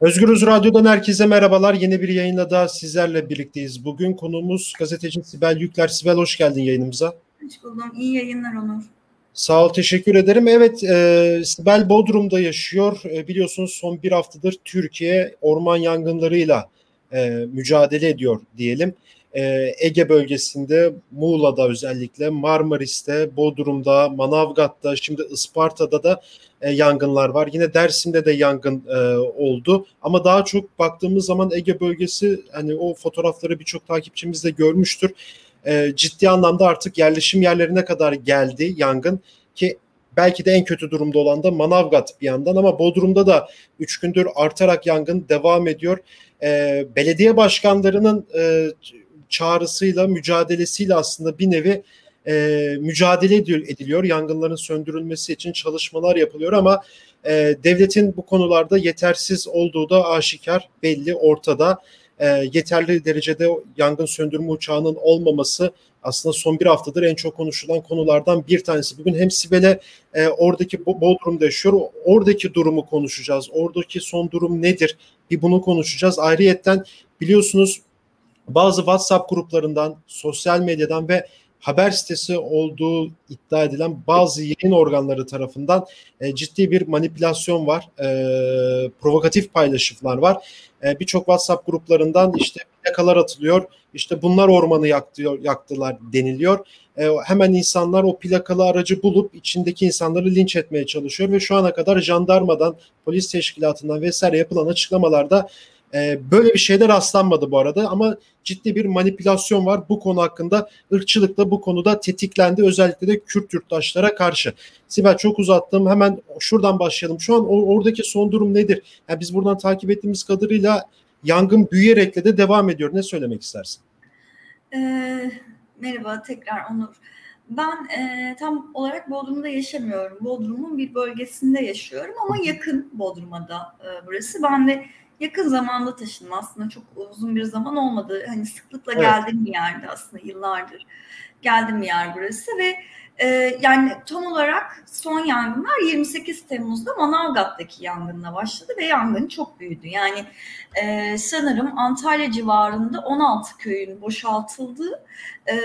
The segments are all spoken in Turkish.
Özgürüz Radyo'dan herkese merhabalar. Yeni bir yayınla da sizlerle birlikteyiz. Bugün konuğumuz gazeteci Sibel Yükler. Sibel hoş geldin yayınımıza. Hoş buldum. İyi yayınlar Onur. Sağ ol, teşekkür ederim. Evet, e, Sibel Bodrum'da yaşıyor. E, biliyorsunuz son bir haftadır Türkiye orman yangınlarıyla e, mücadele ediyor diyelim. E, Ege bölgesinde, Muğla'da özellikle, Marmaris'te, Bodrum'da, Manavgat'ta, şimdi Isparta'da da e, yangınlar var. Yine Dersim'de de yangın e, oldu. Ama daha çok baktığımız zaman Ege bölgesi, hani o fotoğrafları birçok takipçimiz de görmüştür. E, ciddi anlamda artık yerleşim yerlerine kadar geldi yangın ki belki de en kötü durumda olan da Manavgat bir yandan ama Bodrum'da da 3 gündür artarak yangın devam ediyor. Belediye başkanlarının çağrısıyla, mücadelesiyle aslında bir nevi e, mücadele ediliyor. Yangınların söndürülmesi için çalışmalar yapılıyor ama e, devletin bu konularda yetersiz olduğu da aşikar, belli, ortada. E, yeterli derecede yangın söndürme uçağının olmaması aslında son bir haftadır en çok konuşulan konulardan bir tanesi. Bugün hem Sibel'e e, oradaki Bodrum'da yaşıyor, oradaki durumu konuşacağız. Oradaki son durum nedir? Bir bunu konuşacağız. Ayrıyetten biliyorsunuz bazı WhatsApp gruplarından, sosyal medyadan ve haber sitesi olduğu iddia edilen bazı yayın organları tarafından e, ciddi bir manipülasyon var. E, provokatif paylaşımlar var. E, Birçok WhatsApp gruplarından işte plakalar atılıyor. İşte bunlar ormanı yaktı, yaktılar deniliyor. E, hemen insanlar o plakalı aracı bulup içindeki insanları linç etmeye çalışıyor ve şu ana kadar jandarmadan, polis teşkilatından vesaire yapılan açıklamalarda e, böyle bir şeyde rastlanmadı bu arada ama ciddi bir manipülasyon var bu konu hakkında. Irkçılık da bu konuda tetiklendi özellikle de Kürt yurttaşlara karşı. Sibel çok uzattım hemen şuradan başlayalım. Şu an oradaki son durum nedir? Yani biz buradan takip ettiğimiz kadarıyla yangın büyüyerek de devam ediyor. Ne söylemek istersin? Ee, merhaba tekrar Onur. Ben e, tam olarak Bodrum'da yaşamıyorum. Bodrum'un bir bölgesinde yaşıyorum ama yakın Bodrum'a da e, burası. Ben de yakın zamanda taşındım aslında çok uzun bir zaman olmadı. Hani sıklıkla evet. geldiğim bir yerde aslında yıllardır geldim bir yer burası ve e, yani tam olarak son yangınlar 28 Temmuz'da Manavgat'taki yangınla başladı ve yangın çok büyüdü. Yani e, sanırım Antalya civarında 16 köyün boşaltıldığı e,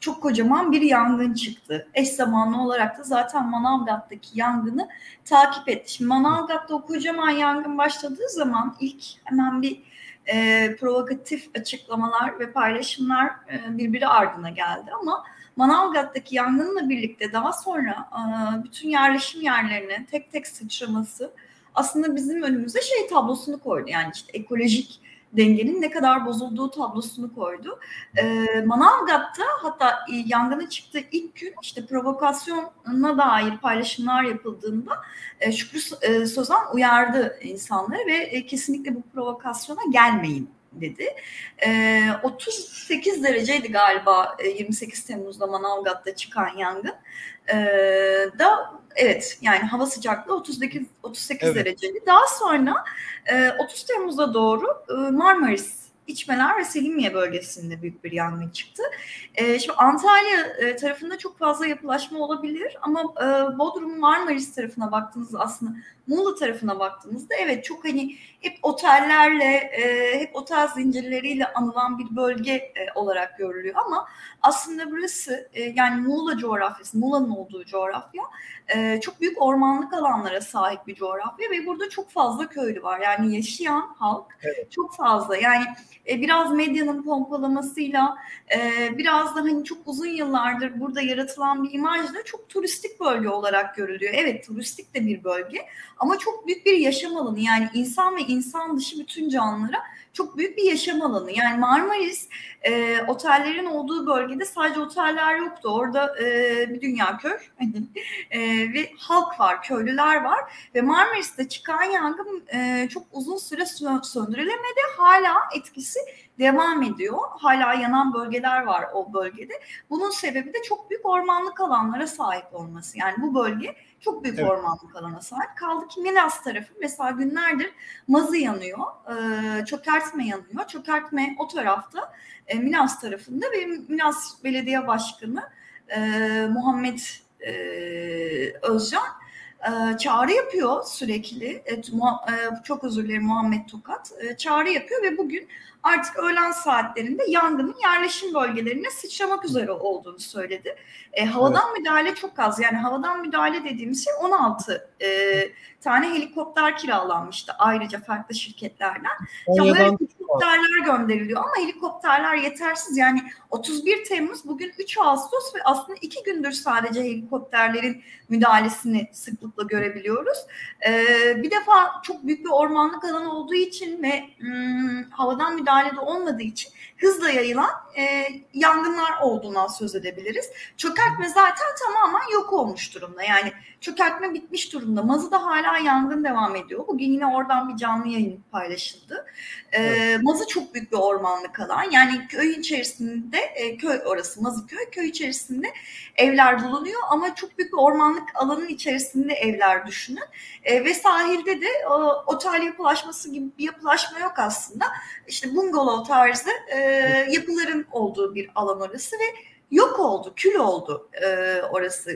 çok kocaman bir yangın çıktı. Eş zamanlı olarak da zaten Manavgat'taki yangını takip etti. Şimdi Manavgat'ta o kocaman yangın başladığı zaman ilk hemen bir e, provokatif açıklamalar ve paylaşımlar e, birbiri ardına geldi ama Manavgat'taki yangınla birlikte daha sonra e, bütün yerleşim yerlerine tek tek sıçraması aslında bizim önümüze şey tablosunu koydu. Yani işte ekolojik dengenin ne kadar bozulduğu tablosunu koydu. E, Manavgat'ta hatta yangının çıktığı ilk gün işte provokasyona dair paylaşımlar yapıldığında e, Şükrü e, uyardı insanları ve e, kesinlikle bu provokasyona gelmeyin dedi. E, 38 dereceydi galiba e, 28 Temmuz'da Manavgat'ta çıkan yangın. E, da evet yani hava sıcaklığı 38 38 evet. dereceydi. Daha sonra e, 30 Temmuz'a doğru e, Marmaris İçmeler ve Selimiye bölgesinde büyük bir yangın çıktı. E, şimdi Antalya e, tarafında çok fazla yapılaşma olabilir ama e, Bodrum Marmaris tarafına baktığınızda aslında Muğla tarafına baktığımızda evet çok hani hep otellerle, e, hep otel zincirleriyle anılan bir bölge e, olarak görülüyor ama aslında burası e, yani Muğla coğrafyası, Muğla'nın olduğu coğrafya e, çok büyük ormanlık alanlara sahip bir coğrafya ve burada çok fazla köylü var. Yani yaşayan halk evet. çok fazla. Yani e, biraz medyanın pompalamasıyla e, biraz da hani çok uzun yıllardır burada yaratılan bir imajla çok turistik bölge olarak görülüyor. Evet turistik de bir bölge ama çok büyük bir yaşam alanı yani insan ve insan dışı bütün canlılara çok büyük bir yaşam alanı. Yani Marmaris e, otellerin olduğu bölgede sadece oteller yoktu. Orada e, bir dünya köy e, ve halk var, köylüler var ve Marmaris'te çıkan yangın e, çok uzun süre söndürülemedi. Hala etkisi devam ediyor. Hala yanan bölgeler var o bölgede. Bunun sebebi de çok büyük ormanlık alanlara sahip olması. Yani bu bölge çok büyük evet. ormanlık alana sahip. Kaldı ki Milas tarafı mesela günlerdir mazı yanıyor, e, çökertme yanıyor. Çökertme o tarafta e, Milas tarafında ve Milas Belediye Başkanı e, Muhammed e, Özcan e, çağrı yapıyor sürekli. E, e, çok özür dilerim Muhammed Tokat. E, çağrı yapıyor ve bugün artık öğlen saatlerinde yangının yerleşim bölgelerine sıçramak üzere olduğunu söyledi. E, havadan evet. müdahale çok az. Yani havadan müdahale dediğimiz şey 16 e, tane helikopter kiralanmıştı ayrıca farklı şirketlerden. Konya'dan helikopterler gönderiliyor ama helikopterler yetersiz. Yani 31 Temmuz bugün 3 Ağustos ve aslında iki gündür sadece helikopterlerin müdahalesini sıklıkla görebiliyoruz. Ee, bir defa çok büyük bir ormanlık alan olduğu için ve ım, havadan müdahalede olmadığı için hızla yayılan e, yangınlar olduğundan söz edebiliriz. Çökertme zaten tamamen yok olmuş durumda. Yani çökertme bitmiş durumda. Mazı'da hala yangın devam ediyor. Bugün yine oradan bir canlı yayın paylaşıldı. E, evet. Mazı çok büyük bir ormanlık alan. Yani köy içerisinde, e, köy orası Mazı köy, köy içerisinde evler bulunuyor ama çok büyük bir ormanlık alanın içerisinde evler düşünün. E, ve sahilde de e, otel yapılaşması gibi bir yapılaşma yok aslında. İşte bungalov tarzı e, yapıların olduğu bir alan orası ve yok oldu, kül oldu e, orası.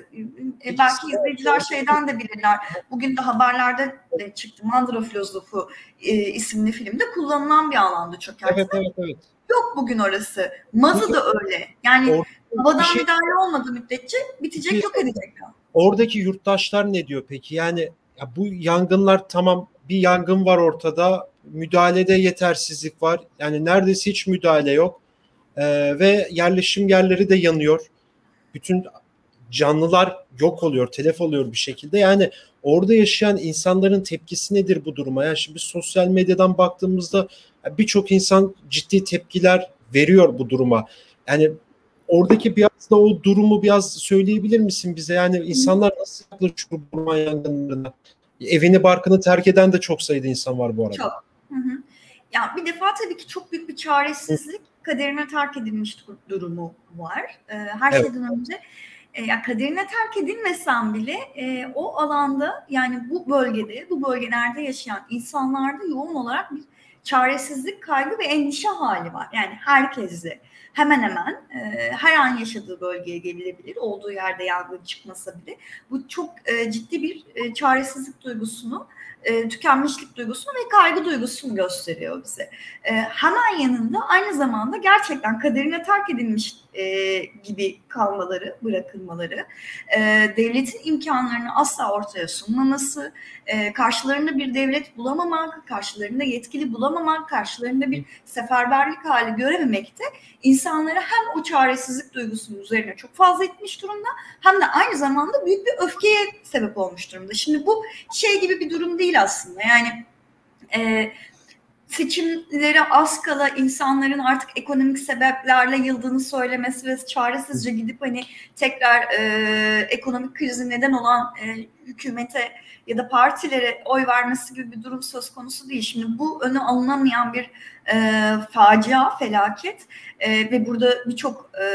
E, belki izleyiciler şeyden de bilirler. Bugün de haberlerde de çıktı. Mandıra Filozofu e, isimli filmde kullanılan bir alandı çökertme. Evet, evet, evet. Yok bugün orası. Mazı da öyle. Yani havadan şey, müdahale olmadığı müddetçe bitecek, bir, yok edecekler. Oradaki yurttaşlar ne diyor peki? Yani ya bu yangınlar tamam bir yangın var ortada. Müdahalede yetersizlik var. Yani neredeyse hiç müdahale yok ee, ve yerleşim yerleri de yanıyor. Bütün canlılar yok oluyor, telef oluyor bir şekilde. Yani orada yaşayan insanların tepkisi nedir bu duruma? Yani şimdi sosyal medyadan baktığımızda birçok insan ciddi tepkiler veriyor bu duruma. Yani oradaki biraz da o durumu biraz söyleyebilir misin bize? Yani insanlar nasıl yaklaşıyor bu orman yangınlarına? Evini barkını terk eden de çok sayıda insan var bu arada. Çok. Hı hı. Ya bir defa tabii ki çok büyük bir çaresizlik kaderine terk edilmiş durumu var. Ee, her evet. şeyden önce e, ya kaderine terk edilmesen bile e, o alanda yani bu bölgede, bu bölgelerde yaşayan insanlarda yoğun olarak bir çaresizlik, kaygı ve endişe hali var. Yani herkeste hemen hemen e, her an yaşadığı bölgeye gelebilir. Olduğu yerde yangın çıkmasa bile. Bu çok e, ciddi bir e, çaresizlik duygusunu e, tükenmişlik duygusunu ve kaygı duygusunu gösteriyor bize. E, hemen yanında aynı zamanda gerçekten kaderine terk edilmiş e, gibi kalmaları, bırakılmaları, e, devletin imkanlarını asla ortaya sunmaması, e, karşılarında bir devlet bulamamak, karşılarında yetkili bulamamak, karşılarında bir seferberlik hali görememek de insanlara hem o çaresizlik duygusunun üzerine çok fazla etmiş durumda hem de aynı zamanda büyük bir öfkeye sebep olmuş durumda. Şimdi bu şey gibi bir durum değil aslında yani e, seçimlere az kala insanların artık ekonomik sebeplerle yıldığını söylemesi ve çaresizce gidip hani tekrar e, ekonomik krizi neden olan e, hükümete ya da partilere oy vermesi gibi bir durum söz konusu değil. Şimdi bu önü alınamayan bir e, facia, felaket e, ve burada birçok e,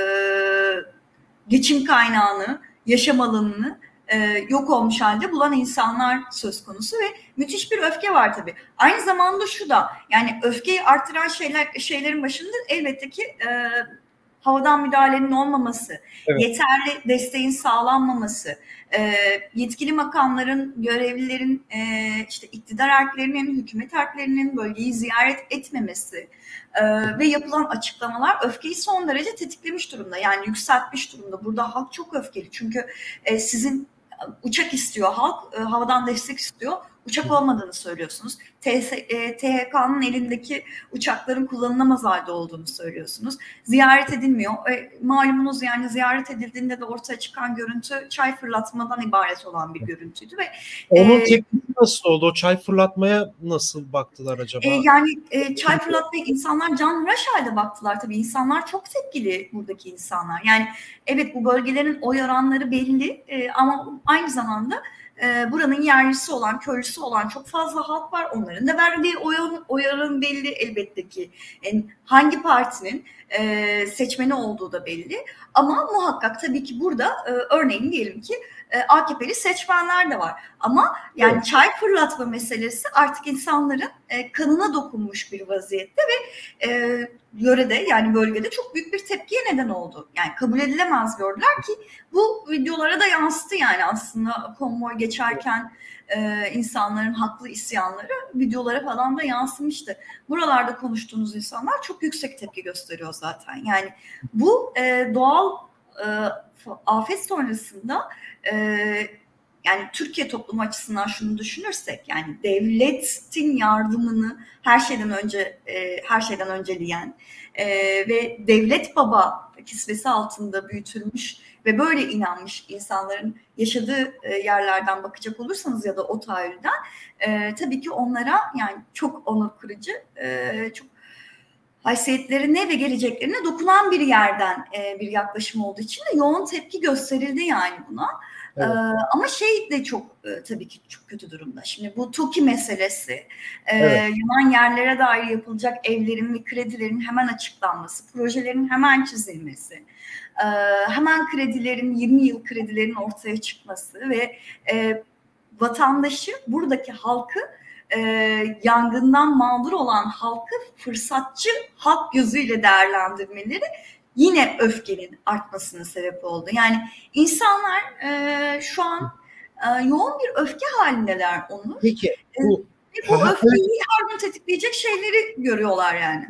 geçim kaynağını, yaşam alanını e, yok olmuş halde bulan insanlar söz konusu ve müthiş bir öfke var tabii. Aynı zamanda şu da yani öfkeyi artıran şeyler şeylerin başında elbette ki e, havadan müdahalenin olmaması, evet. yeterli desteğin sağlanmaması, e, yetkili makamların, görevlilerin, e, işte iktidar erklerinin, hükümet erklerinin bölgeyi ziyaret etmemesi e, ve yapılan açıklamalar öfkeyi son derece tetiklemiş durumda. Yani yükseltmiş durumda. Burada halk çok öfkeli çünkü e, sizin uçak istiyor halk, e, havadan destek istiyor. Uçak olmadığını söylüyorsunuz. E, THK'nın elindeki uçakların kullanılamaz halde olduğunu söylüyorsunuz. Ziyaret edilmiyor. E, malumunuz yani ziyaret edildiğinde de ortaya çıkan görüntü çay fırlatmadan ibaret olan bir görüntüydü ve onun e, tepkisi nasıl oldu? O çay fırlatmaya nasıl baktılar acaba? E, yani e, çay fırlatmaya insanlar can hıraş halde baktılar tabii. İnsanlar çok tepkili buradaki insanlar. Yani evet bu bölgelerin oy oranları belli e, ama aynı zamanda e, buranın yerlisi olan, köylüsü olan çok fazla halk var. Onların da verdiği oyun, oyarın belli elbette ki. Yani hangi partinin e, seçmeni olduğu da belli. Ama muhakkak tabii ki burada e, örneğin diyelim ki e, AKP'li seçmenler de var. Ama yani evet. çay fırlatma meselesi artık insanların e, kanına dokunmuş bir vaziyette ve e, yörede yani bölgede çok büyük bir tepkiye neden oldu. Yani kabul edilemez gördüler ki bu videolara da yansıttı yani aslında konvoy geçerken e, insanların haklı isyanları videolara falan da yansımıştı. Buralarda konuştuğunuz insanlar çok yüksek tepki gösteriyor zaten. Yani bu e, doğal e, afet sonrasında e, yani Türkiye toplumu açısından şunu düşünürsek yani devletin yardımını her şeyden önce e, her şeyden önceleyen e, ve devlet baba kisvesi altında büyütülmüş ve böyle inanmış insanların yaşadığı e, yerlerden bakacak olursanız ya da o tahayyülden e, tabii ki onlara yani çok onur kırıcı, e, çok haysiyetlerine ve geleceklerine dokunan bir yerden e, bir yaklaşım olduğu için de yoğun tepki gösterildi yani buna. Evet. Ama şey de çok e, tabii ki çok kötü durumda. Şimdi bu TOKİ meselesi, e, evet. yanan yerlere dair yapılacak evlerin ve kredilerin hemen açıklanması, projelerin hemen çizilmesi, e, hemen kredilerin 20 yıl kredilerin ortaya çıkması ve e, vatandaşı, buradaki halkı e, yangından mağdur olan halkı fırsatçı halk gözüyle değerlendirmeleri yine öfkenin artmasına sebep oldu. Yani insanlar e, şu an e, yoğun bir öfke halindeler onu. Peki e, bu, e, bu öfkeyi her gün tetikleyecek şeyleri görüyorlar yani.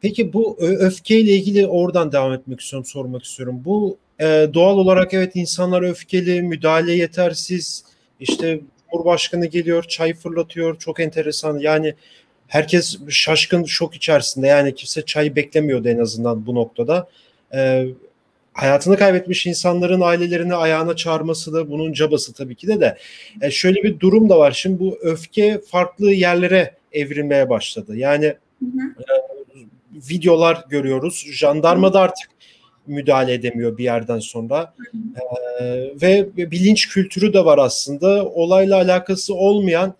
Peki bu öfkeyle ilgili oradan devam etmek istiyorum, sormak istiyorum. Bu e, doğal olarak evet insanlar öfkeli, müdahale yetersiz. İşte Cumhurbaşkanı geliyor, çay fırlatıyor. Çok enteresan. Yani herkes şaşkın, şok içerisinde. Yani kimse çayı beklemiyordu en azından bu noktada. E, hayatını kaybetmiş insanların ailelerini ayağına çağırması da bunun cabası tabii ki de de. E, şöyle bir durum da var. Şimdi bu öfke farklı yerlere evrilmeye başladı. Yani hı hı. E, videolar görüyoruz. Jandarma da artık müdahale edemiyor bir yerden sonra. Ee, ve bilinç kültürü de var aslında. Olayla alakası olmayan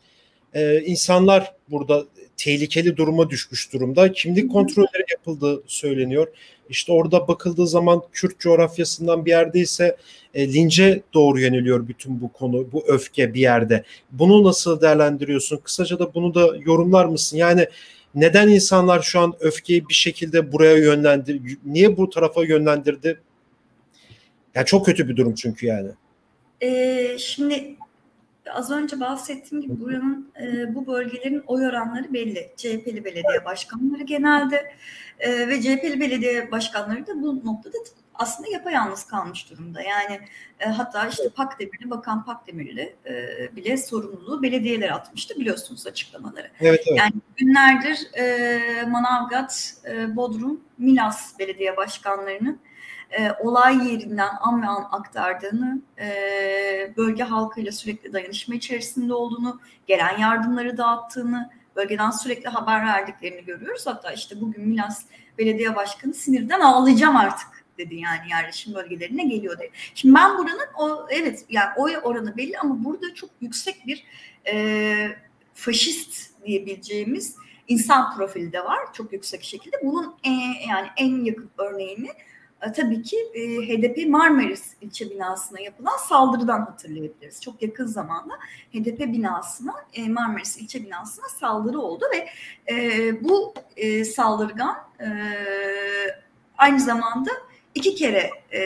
e, insanlar burada tehlikeli duruma düşmüş durumda. Kimlik kontrolleri yapıldığı söyleniyor. İşte orada bakıldığı zaman Kürt coğrafyasından bir yerde ise e, lince doğru yöneliyor bütün bu konu, bu öfke bir yerde. Bunu nasıl değerlendiriyorsun? Kısaca da bunu da yorumlar mısın? Yani neden insanlar şu an öfkeyi bir şekilde buraya yönlendir? Niye bu tarafa yönlendirdi? Yani çok kötü bir durum çünkü yani. Ee, şimdi az önce bahsettiğim gibi buranın e, bu bölgelerin oy oranları belli. CHP'li belediye başkanları genelde e, ve CHP'li belediye başkanları da bu noktada aslında yapayalnız kalmış durumda. Yani e, hatta işte Pakdemirli, Bakan Pakdemirli e, bile sorumluluğu belediyelere atmıştı biliyorsunuz açıklamaları. Evet, evet. Yani günlerdir e, Manavgat, e, Bodrum, Milas belediye başkanlarının e, olay yerinden an ve an aktardığını, e, bölge halkıyla sürekli dayanışma içerisinde olduğunu, gelen yardımları dağıttığını, bölgeden sürekli haber verdiklerini görüyoruz. Hatta işte bugün Milas Belediye Başkanı sinirden ağlayacağım artık dedi yani yerleşim bölgelerine geliyor dedi. Şimdi ben buranın o evet yani oy oranı belli ama burada çok yüksek bir e, faşist diyebileceğimiz insan profili de var çok yüksek şekilde. Bunun e, yani en yakın örneğini e, tabii ki e, HDP Marmaris ilçe binasına yapılan saldırıdan hatırlayabiliriz. Çok yakın zamanda HDP binasına, e, Marmaris ilçe binasına saldırı oldu ve e, bu e, saldırgan e, aynı zamanda iki kere e,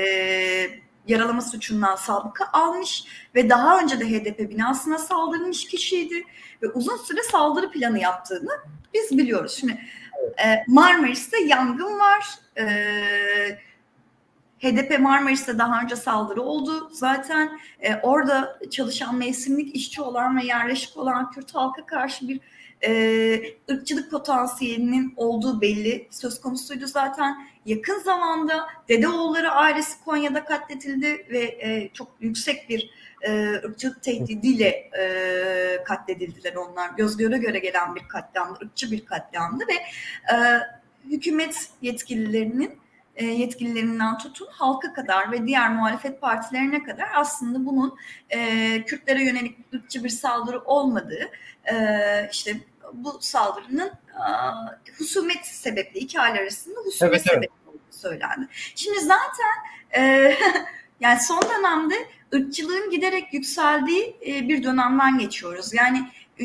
yaralama suçundan sabıka almış ve daha önce de HDP binasına saldırmış kişiydi ve uzun süre saldırı planı yaptığını biz biliyoruz. Şimdi e, Marmaris'te yangın var. E, HDP Marmaris'te daha önce saldırı oldu. Zaten e, orada çalışan mevsimlik işçi olan ve yerleşik olan Kürt halka karşı bir e, ırkçılık potansiyelinin olduğu belli söz konusuydu zaten. Yakın zamanda Dedeoğulları ailesi Konya'da katledildi ve e, çok yüksek bir e, ırkçılık tehdidiyle e, katledildiler onlar. Göz göre göre gelen bir katliamdı, ırkçı bir katliamdı ve e, hükümet yetkililerinin e, yetkililerinden tutun halka kadar ve diğer muhalefet partilerine kadar aslında bunun e, Kürtlere yönelik ırkçı bir saldırı olmadığı e, işte bu saldırının husumet sebepli iki aile arasında husumet evet, evet. olduğu söylendi. Şimdi zaten e, yani son dönemde ırkçılığın giderek yükseldiği e, bir dönemden geçiyoruz. Yani e,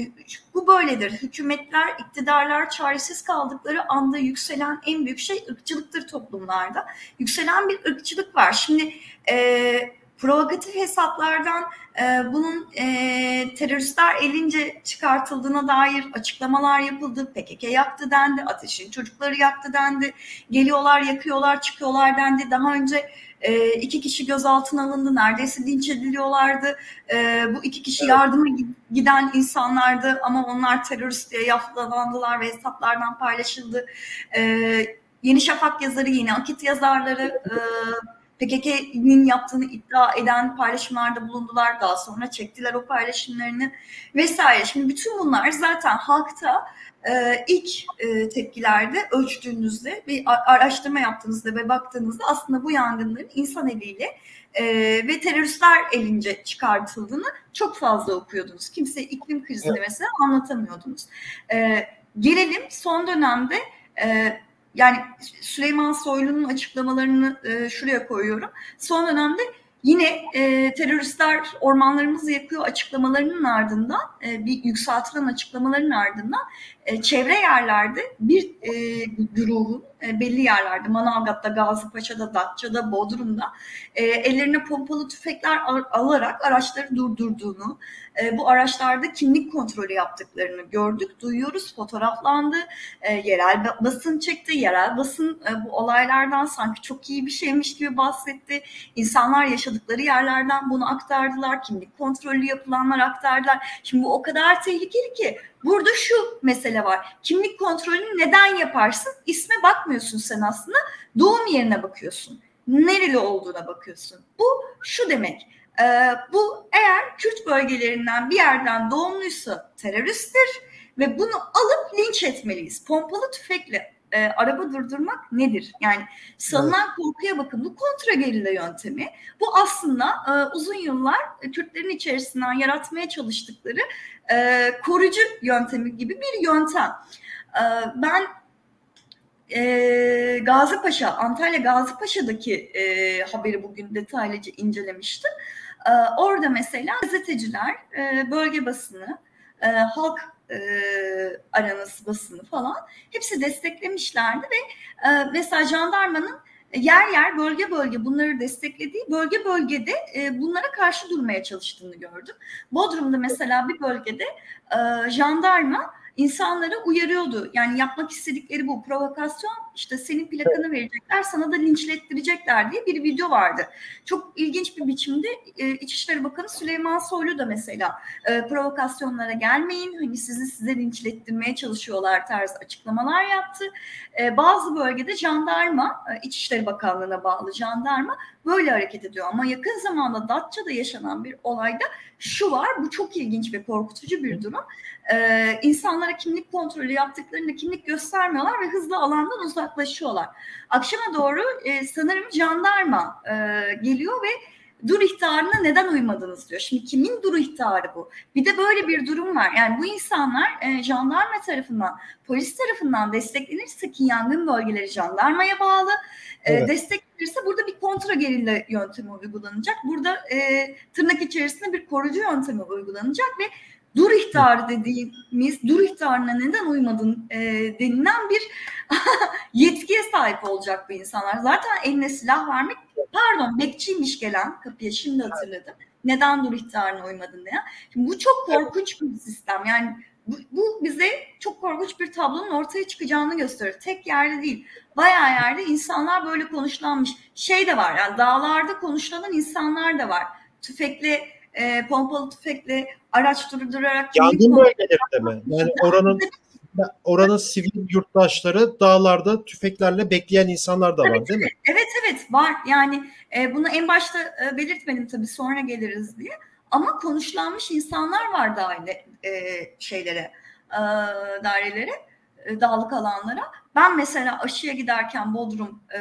bu böyledir. Hükümetler, iktidarlar çaresiz kaldıkları anda yükselen en büyük şey ırkçılıktır toplumlarda. Yükselen bir ırkçılık var. Şimdi e, provokatif hesaplardan e, bunun e, teröristler elince çıkartıldığına dair açıklamalar yapıldı. PKK yaktı dendi, ateşin çocukları yaktı dendi. Geliyorlar, yakıyorlar, çıkıyorlar dendi. Daha önce e, iki kişi gözaltına alındı, neredeyse linç ediliyorlardı. E, bu iki kişi evet. yardıma giden insanlardı ama onlar terörist diye yaftalandılar ve hesaplardan paylaşıldı. E, Yeni Şafak yazarı yine Akit yazarları e, PKK'nin yaptığını iddia eden paylaşımlarda bulundular. Daha sonra çektiler o paylaşımlarını vesaire. Şimdi bütün bunlar zaten halkta e, ilk e, tepkilerde ölçtüğünüzde bir araştırma yaptığınızda ve baktığınızda aslında bu yangınların insan eliyle e, ve teröristler elince çıkartıldığını çok fazla okuyordunuz. Kimse iklim krizini evet. mesela anlatamıyordunuz. E, gelelim son dönemde e, yani Süleyman Soylu'nun açıklamalarını e, şuraya koyuyorum. Son dönemde yine e, teröristler ormanlarımızı yakıyor açıklamalarının ardından e, bir yükseltilen açıklamaların ardından çevre yerlerde bir e, güruhun e, belli yerlerde Manavgat'ta, Gazipaşa'da, Datça'da, Bodrum'da e, ellerine pompalı tüfekler al- alarak araçları durdurduğunu, e, bu araçlarda kimlik kontrolü yaptıklarını gördük, duyuyoruz, fotoğraflandı, e, yerel basın çekti, yerel basın e, bu olaylardan sanki çok iyi bir şeymiş gibi bahsetti. İnsanlar yaşadıkları yerlerden bunu aktardılar, kimlik kontrolü yapılanlar aktardılar. Şimdi bu o kadar tehlikeli ki Burada şu mesele var. Kimlik kontrolünü neden yaparsın? İsme bakmıyorsun sen aslında. Doğum yerine bakıyorsun. Nereli olduğuna bakıyorsun. Bu şu demek. E, bu eğer Kürt bölgelerinden bir yerden doğumluysa teröristtir ve bunu alıp linç etmeliyiz. Pompalı tüfekle e, araba durdurmak nedir? Yani salınan evet. korkuya bakın bu kontra gerilla yöntemi. Bu aslında e, uzun yıllar e, Kürtlerin içerisinden yaratmaya çalıştıkları e, koruyucu yöntemi gibi bir yöntem. E, ben e, Gazipaşa, Antalya Gazipaşa'daki e, haberi bugün detaylıca incelemiştim. E, orada mesela gazeteciler, e, bölge basını, e, halk e, aranası basını falan hepsi desteklemişlerdi ve e, mesela jandarmanın yer yer bölge bölge bunları desteklediği bölge bölgede e, bunlara karşı durmaya çalıştığını gördüm. Bodrum'da mesela bir bölgede e, jandarma insanları uyarıyordu. Yani yapmak istedikleri bu provokasyon işte senin plakanı verecekler sana da linçlettirecekler diye bir video vardı. Çok ilginç bir biçimde e, İçişleri Bakanı Süleyman Soylu da mesela e, provokasyonlara gelmeyin hani sizi size linçlettirmeye çalışıyorlar tarzı açıklamalar yaptı. E, bazı bölgede jandarma e, İçişleri Bakanlığı'na bağlı jandarma böyle hareket ediyor ama yakın zamanda Datça'da yaşanan bir olayda şu var bu çok ilginç ve korkutucu bir durum. Ee, insanlara kimlik kontrolü yaptıklarında kimlik göstermiyorlar ve hızlı alandan uzaklaşıyorlar. Akşama doğru e, sanırım jandarma e, geliyor ve dur ihtarına neden uymadınız diyor. Şimdi kimin dur ihtarı bu? Bir de böyle bir durum var. Yani bu insanlar e, jandarma tarafından, polis tarafından desteklenirse ki yangın bölgeleri jandarmaya bağlı. E, evet. Desteklenirse burada bir kontra gerilla yöntemi uygulanacak. Burada e, tırnak içerisinde bir koruyucu yöntemi uygulanacak ve dur ihtarı dediğimiz dur ihtarına neden uymadın e, denilen bir yetkiye sahip olacak bu insanlar. Zaten eline silah vermek pardon bekçiymiş gelen kapıya şimdi hatırladım. Neden dur ihtarına uymadın diye. Şimdi bu çok korkunç bir sistem. Yani bu, bu bize çok korkunç bir tablonun ortaya çıkacağını gösteriyor. Tek yerde değil. Bayağı yerde insanlar böyle konuşlanmış. Şey de var yani dağlarda konuşulan insanlar da var. Tüfekle e, pompalı tüfekle araç durdurarak yangın bölgelerinde mi? Yani oranın oranın sivil yurttaşları dağlarda tüfeklerle bekleyen insanlar da var evet, değil mi? Evet evet var. Yani e, bunu en başta e, belirtmedim tabii sonra geliriz diye. Ama konuşlanmış insanlar var daire e, şeylere, e, dairelere, e, dağlık alanlara. Ben mesela aşıya giderken Bodrum e,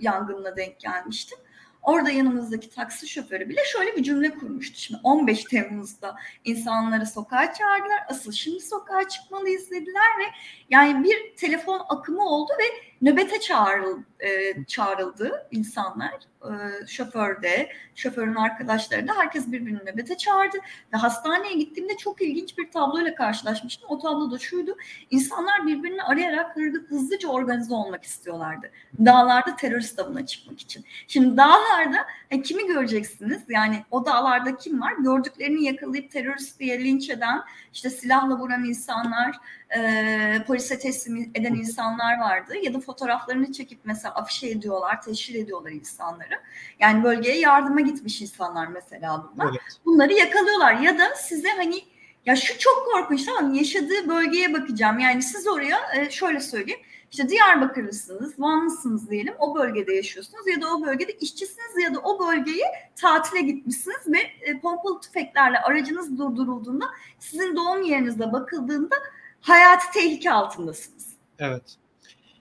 yangınına denk gelmiştim. Orada yanımızdaki taksi şoförü bile şöyle bir cümle kurmuştu. Şimdi 15 Temmuz'da insanları sokağa çağırdılar. Asıl şimdi sokağa çıkmalıyız dediler ve yani bir telefon akımı oldu ve nöbete çağrıl, e, çağrıldı insanlar. E, şoför de, şoförün arkadaşları da herkes birbirini nöbete çağırdı. Ve hastaneye gittiğimde çok ilginç bir tabloyla karşılaşmıştım. O tablo da şuydu. İnsanlar birbirini arayarak hızlıca organize olmak istiyorlardı. Dağlarda terörist avına çıkmak için. Şimdi dağlarda e, kimi göreceksiniz? Yani o dağlarda kim var? Gördüklerini yakalayıp terörist diye linç eden, işte silahla vuran insanlar, e, polise teslim eden insanlar vardı. Ya da fotoğraflarını çekip mesela afişe ediyorlar, teşhir ediyorlar insanları. Yani bölgeye yardıma gitmiş insanlar mesela bunlar. Evet. Bunları yakalıyorlar ya da size hani ya şu çok korkunç tamam yaşadığı bölgeye bakacağım. Yani siz oraya e, şöyle söyleyeyim. İşte Diyarbakırlısınız, Vanlısınız diyelim. O bölgede yaşıyorsunuz ya da o bölgede işçisiniz ya da o bölgeye tatile gitmişsiniz ve e, pompalı tüfeklerle aracınız durdurulduğunda sizin doğum yerinize bakıldığında hayati tehlike altındasınız. Evet.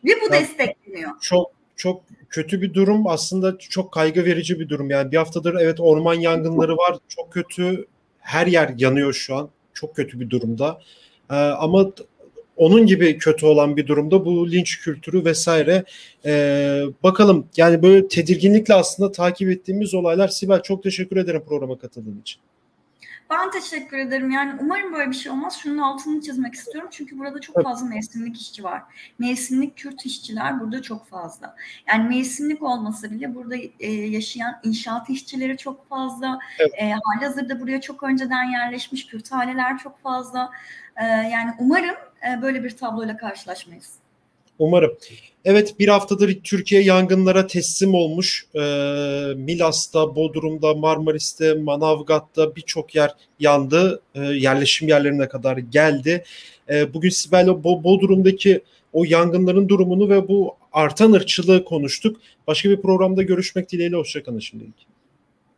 Ve bu ya, destekleniyor. Çok çok kötü bir durum. Aslında çok kaygı verici bir durum. Yani bir haftadır evet orman yangınları var. Çok kötü. Her yer yanıyor şu an. Çok kötü bir durumda. Ee, ama onun gibi kötü olan bir durumda bu linç kültürü vesaire. Ee, bakalım. Yani böyle tedirginlikle aslında takip ettiğimiz olaylar. Sibel çok teşekkür ederim programa katıldığın için. Ben teşekkür ederim. Yani umarım böyle bir şey olmaz. Şunun altını çizmek istiyorum. Çünkü burada çok fazla mevsimlik işçi var. Mevsimlik Kürt işçiler burada çok fazla. Yani mevsimlik olmasa bile burada e, yaşayan inşaat işçileri çok fazla. Evet. E, halihazırda buraya çok önceden yerleşmiş Kürt aileler çok fazla. E, yani umarım e, böyle bir tabloyla karşılaşmayız. Umarım. Evet bir haftadır Türkiye yangınlara teslim olmuş. E, Milas'ta, Bodrum'da, Marmaris'te, Manavgat'ta birçok yer yandı. E, yerleşim yerlerine kadar geldi. E, bugün Sibel'le Bo- Bodrum'daki o yangınların durumunu ve bu artan ırkçılığı konuştuk. Başka bir programda görüşmek dileğiyle. Hoşçakalın şimdilik.